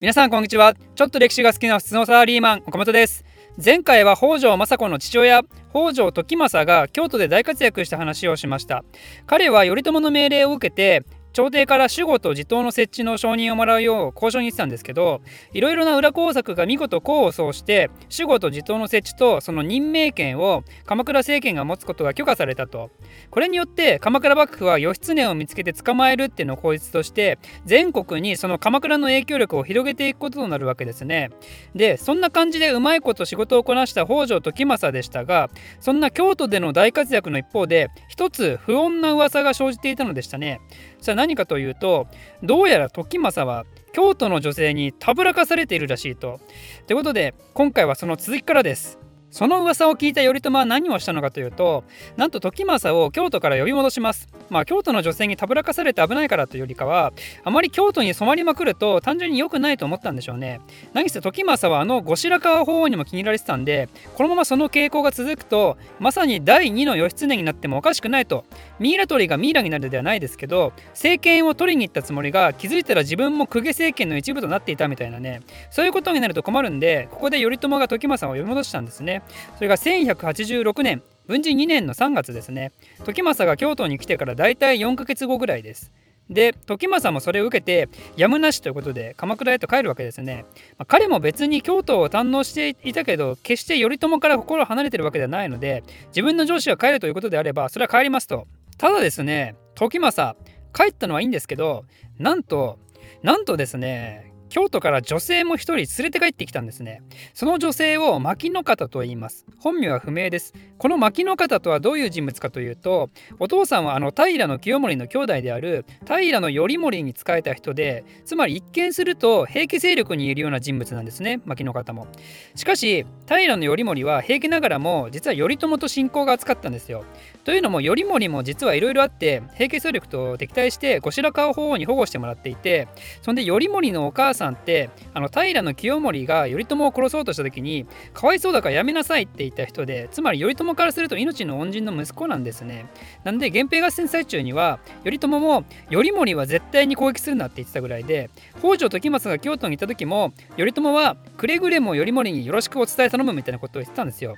皆さんこんにちは。ちょっと歴史が好きな普通のサラリーマン岡本です。前回は北条政子の父親北条時政が京都で大活躍した話をしました。彼は頼朝の命令を受けて朝廷から守護と地頭の設置の承認をもらうよう交渉に行ってたんですけどいろいろな裏工作が見事功を奏して守護と地頭の設置とその任命権を鎌倉政権が持つことが許可されたと。これによって鎌倉幕府は義経を見つけて捕まえるっていうのを口実として全国にその鎌倉の影響力を広げていくこととなるわけですね。でそんな感じでうまいこと仕事をこなした北条時政でしたがそんな京都での大活躍の一方で一つ不穏な噂が生じていたのでしたね。それは何かというとどうやら時政は京都の女性にたぶらかされているらしいと。ということで今回はその続きからです。その噂を聞いた頼朝は何をしたのかというとなんと時政を京都から呼び戻します。まあ京都の女性にたぶらかされて危ないからというよりかはあまり京都に染まりまくると単純に良くないと思ったんでしょうね。何せ時政はあの後白河法皇にも気に入られてたんでこのままその傾向が続くとまさに第2の義経になってもおかしくないとミイラ取りがミイラになるではないですけど政権を取りに行ったつもりが気づいたら自分も公家政権の一部となっていたみたいなね。そういうことになると困るんでここで頼朝が時政を呼び戻したんですね。それが1186年文治2年の3月ですね。時政が京都に来てからだいたい4ヶ月後ぐらいです。で時政もそれを受けてやむなしということで鎌倉へと帰るわけですね、まあ、彼も別に京都を堪能していたけど決して頼朝から心を離れてるわけではないので自分の上司が帰るということであればそれは帰りますと。ただですね時政帰ったのはいいんですけどなんとなんとですね京都から女性も一人連れて帰ってきたんですね。その女性を牧野方と言います。本名は不明です。この牧野方とはどういう人物かというとお父さんはあの平清盛の兄弟である平の頼盛に仕えた人でつまり一見すると平家勢力にいるような人物なんですね牧野方も。しかし平の頼盛は平家ながらも実は頼朝と親交が厚かったんですよ。というのも頼盛も実はいろいろあって平家勢力と敵対して後白河法皇に保護してもらっていてそんで頼盛のお母さんってあの平清盛が頼朝を殺そうとした時にかわいそうだからやめなさいって言った人でつまり頼朝からすると命の恩人の息子なんですね。なんで源平合戦最中には頼朝も頼盛は絶対に攻撃するなって言ってたぐらいで北条時政が京都に行った時も頼朝はくれぐれも頼盛によろしくお伝え頼むみたいなことを言ってたんですよ。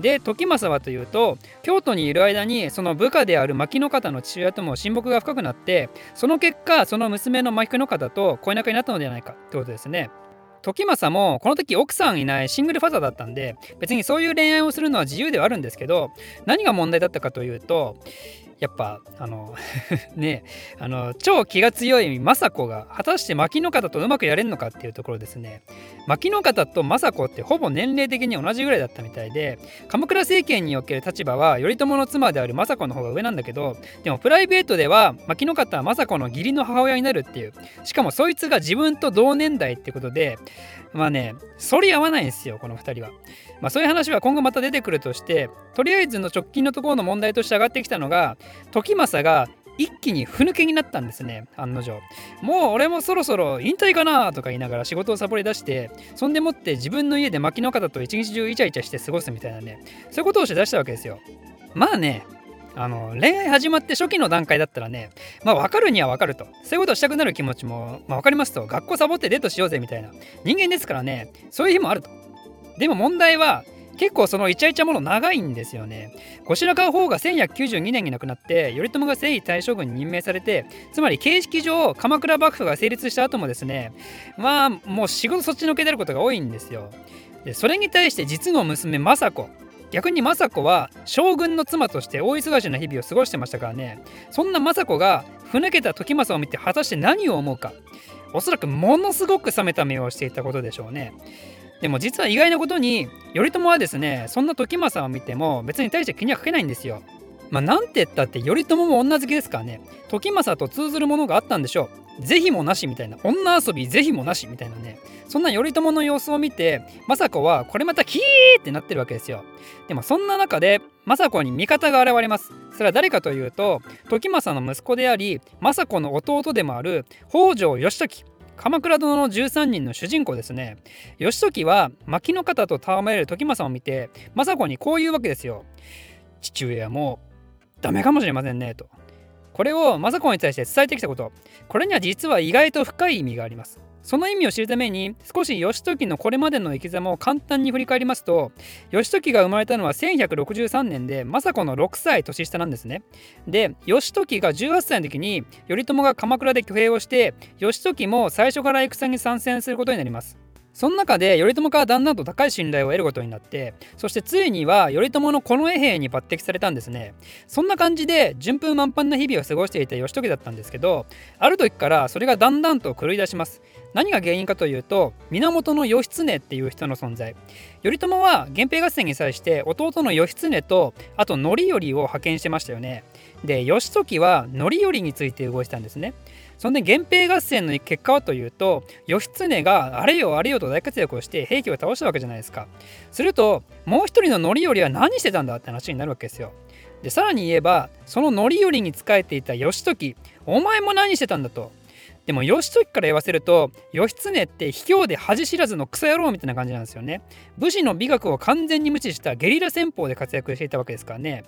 で時政はというと京都にいる間にその部下である牧野方の父親とも親睦が深くなってその結果その娘の牧野方と恋仲になったのではないかってことですね。時政もこの時奥さんいないシングルファザーだったんで別にそういう恋愛をするのは自由ではあるんですけど何が問題だったかというとやっぱあの ねあの超気が強い政子が果たして牧野方とうまくやれるのかっていうところですね牧野方と政子ってほぼ年齢的に同じぐらいだったみたいで鎌倉政権における立場は頼朝の妻である政子の方が上なんだけどでもプライベートでは牧野方は政子の義理の母親になるっていうしかもそいつが自分と同年代ってことでまあねそり合わないんですよこの2人は。まあ、そういう話は今後また出てくるとしてとりあえずの直近のところの問題として上がってきたのが時政が一気にふぬけになったんですね案の定。もう俺もそろそろ引退かなとか言いながら仕事をサボり出してそんでもって自分の家で牧野方と一日中イチャイチャして過ごすみたいなねそういうことをして出したわけですよ。まあねあの恋愛始まって初期の段階だったらねまあ分かるには分かると。そういうことをしたくなる気持ちも、まあ、分かりますと。学校サボってデートしようぜみたいな人間ですからねそういう日もあると。でも問題は結構そのイチャイチャもの長いんですよね。後白河法が1192年に亡くなって頼朝が征夷大将軍に任命されてつまり形式上鎌倉幕府が成立した後もですねまあもう仕事そっちのけでることが多いんですよ。でそれに対して実の娘政子逆に政子は将軍の妻として大忙しな日々を過ごしてましたからねそんな政子がふぬけた時政を見て果たして何を思うかおそらくものすごく冷めた目をしていたことでしょうね。でも実は意外なことに頼朝はですねそんな時政を見ても別に対して気にはかけないんですよ。まあ、なんて言ったって頼朝も女好きですからね。時政と通ずるものがあったんでしょう。是非もなしみたいな。女遊び是非もなしみたいなね。そんな頼朝の様子を見て政子はこれまたキーってなってるわけですよ。でもそんな中で政子に味方が現れます。それは誰かというと時政の息子であり政子の弟でもある北条義時。鎌倉殿の13人の主人公ですね。義時は牧の方と戯れる時政を見て政子にこう言うわけですよ。父上はもうダメかもしれませんねと。これを政子に対して伝えてきたこと。これには実は意外と深い意味があります。その意味を知るために少し義時のこれまでの生き様を簡単に振り返りますと義時が生まれたのは1163年で政子の6歳年下なんですね。で義時が18歳の時に頼朝が鎌倉で挙兵をして義時も最初から戦に参戦することになります。その中で頼朝からだんだんと高い信頼を得ることになってそしてついには頼朝の近衛兵に抜擢されたんですね。そんな感じで順風満帆な日々を過ごしていた義時だったんですけどある時からそれがだんだんと狂い出します。何が原因かというと源義経っていう人の存在。頼朝は源平合戦に際して弟の義経とあと範頼を派遣してましたよね。で義時は範頼について動いてたんですね。そんで源平合戦の結果はというと義経があれよあれよと大活躍をして平家を倒したわけじゃないですか。するともう一人の範頼は何してたんだって話になるわけですよ。でさらに言えばその範頼に仕えていた義時お前も何してたんだと。でも義時から言わせると義経って卑怯で恥知らずのクソ野郎みたいな感じなんですよね。武士の美学を完全に無視したゲリラ戦法で活躍していたわけですからね。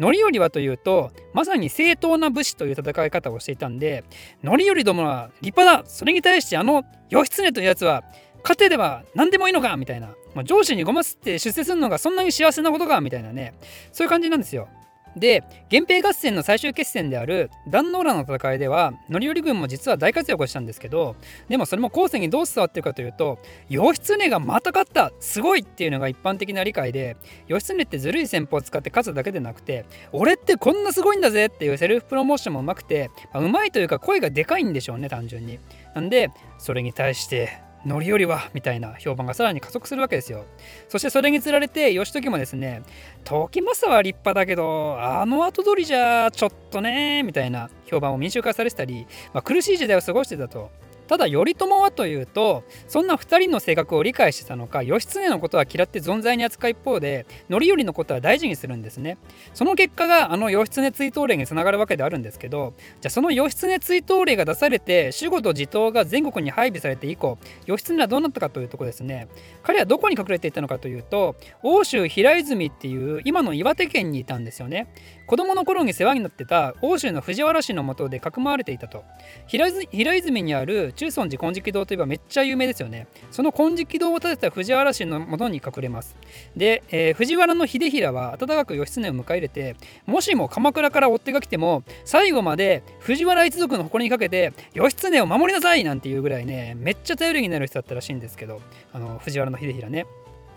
範頼はというとまさに正当な武士という戦い方をしていたんで範頼どもは立派だそれに対してあの義経というやつは勝てれば何でもいいのかみたいな、ま、上司にごますって出世するのがそんなに幸せなことかみたいなね。そういう感じなんですよ。で源平合戦の最終決戦である壇ノ浦の戦いでは範頼軍も実は大活躍をしたんですけどでもそれも後世にどう伝わってるかというと義経がまた勝ったすごいっていうのが一般的な理解で義経ってずるい戦法を使って勝つだけでなくて俺ってこんなすごいんだぜっていうセルフプロモーションもうまくて、ま、うまいというか声がでかいんでしょうね単純に。なんでそれに対して乗り降りはみたいな評判がさらに加速するわけですよ。そしてそれにつられて義時もですね時政は立派だけどあの後取りじゃちょっとねみたいな評判を民衆化されてたり、まあ、苦しい時代を過ごしてたと。ただ頼朝はというとそんな2人の性格を理解してたのか義経のことは嫌って存在に扱う一方で範頼のことは大事にするんですね。その結果があの義経追悼令につながるわけであるんですけどじゃあその義経追悼令が出されて守護と地頭が全国に配備されて以降義経はどうなったかというとこですね。彼はどこに隠れていたのかというと奥州平泉っていう今の岩手県にいたんですよね。子供の頃に世話になってた奥州の藤原氏の下でかくまわれていたと。平泉にある中尊寺金色堂といえばめっちゃ有名ですよね。その金色堂を建てた藤原氏の元に隠れます。で、えー、藤原の秀衡は温かく義経を迎え入れてもしも鎌倉から追っ手が来ても最後まで藤原一族の誇りにかけて義経を守りなさいなんていうぐらいねめっちゃ頼りになる人だったらしいんですけどあの藤原の秀衡ね。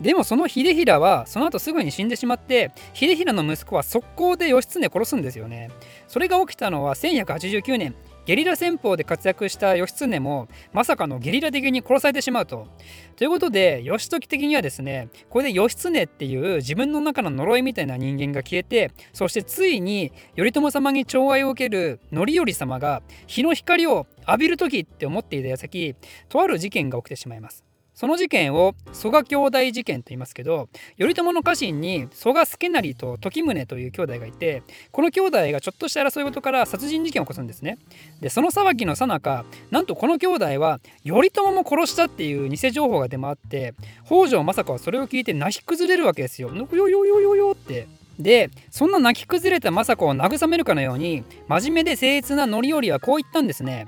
でもその秀衡はその後すぐに死んでしまって秀衡の息子は速攻で義経殺すんですよね。それが起きたのは1189年。ゲリラ戦法で活躍した義経もまさかのゲリラ的に殺されてしまうと。ということで義時的にはですねこれで義経っていう自分の中の呪いみたいな人間が消えてそしてついに頼朝様に寵愛を受ける範頼様が日の光を浴びる時って思っていた矢先とある事件が起きてしまいます。その事件を蘇我兄弟事件と言いますけど頼朝の家臣に蘇我助成と時宗という兄弟がいてこの兄弟がちょっとした争い事から殺人事件を起こすんですねでその騒ぎのさなかなんとこの兄弟は頼朝も殺したっていう偽情報が出回って北条政子はそれを聞いて泣き崩れるわけですよ。よよよよよってでそんな泣き崩れた政子を慰めるかのように真面目で誠実な範頼はこう言ったんですね。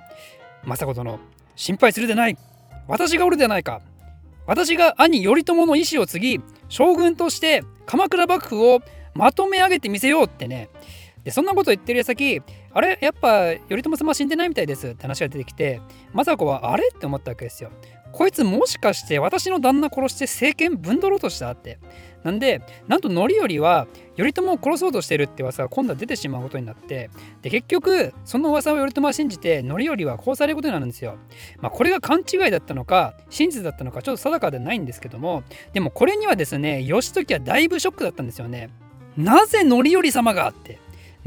政子殿心配するでない私がおるでないか私が兄頼朝の意志を継ぎ将軍として鎌倉幕府をまとめ上げてみせようってね。でそんなこと言ってる矢先あれやっぱ頼朝様死んでないみたいですって話が出てきて政子はあれって思ったわけですよ。こいつもしかして私の旦那殺して政権ぶんどろうとしたって。なんでなんと範頼は頼朝を殺そうとしてるって噂が今度は出てしまうことになってで結局その噂を頼朝は信じて範頼は殺されることになるんですよ。まあ、これが勘違いだったのか真実だったのかちょっと定かではないんですけどもでもこれにはですね義時はだいぶショックだったんですよね。なぜ範頼様がって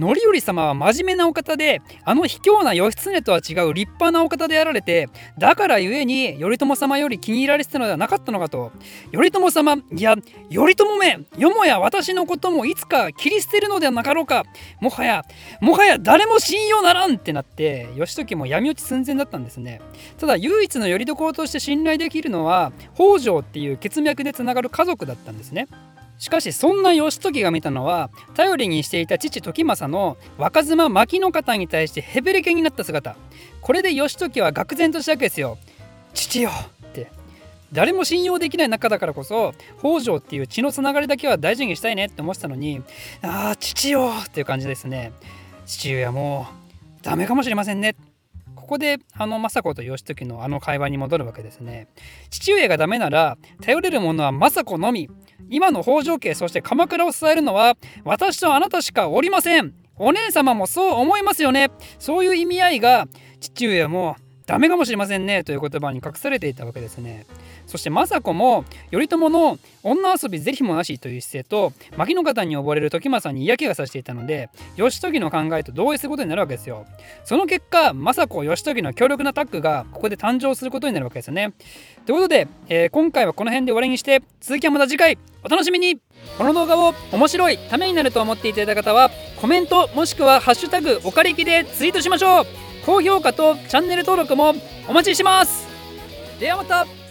範頼様は真面目なお方であの卑怯な義経とは違う立派なお方であられてだからゆえに頼朝様より気に入られてたのではなかったのかと。頼朝様いや頼朝めよもや私のこともいつか切り捨てるのではなかろうか。もはやもはや誰も信用ならんってなって義時も闇落ち寸前だったんですね。ただ唯一の拠り所として信頼できるのは北条っていう血脈でつながる家族だったんですね。しかしそんな義時が見たのは頼りにしていた父時政の若妻牧の方に対してヘベレケになった姿。これで義時は愕然としたわけですよ。父よって。誰も信用できない仲だからこそ北条っていう血のつながりだけは大事にしたいねって思ってたのにああ父よっていう感じですね。父親もうダメかもしれませんね。ここであの政子と義時のあの会話に戻るわけですね。父上がダメなら頼れるものは政子のみ。今の北条家そして鎌倉を支えるのは私とあなたしかおりません。お姉様もそう思いますよね。そういう意味合いが父上もダメかもしれませんねという言葉に隠されていたわけですね。そして政子も頼朝の女遊び是非もなしという姿勢と牧野方に溺れる時政に嫌気がさしていたので義時の考えと同意することになるわけですよ。その結果政子義時の強力なタッグがここで誕生することになるわけですよね。ということで、えー、今回はこの辺で終わりにして続きはまた次回お楽しみに。この動画を面白いためになると思っていただいた方はコメントもしくは「ハッシュタグおかりき」でツイートしましょう。高評価とチャンネル登録もお待ちしてます。ではまた。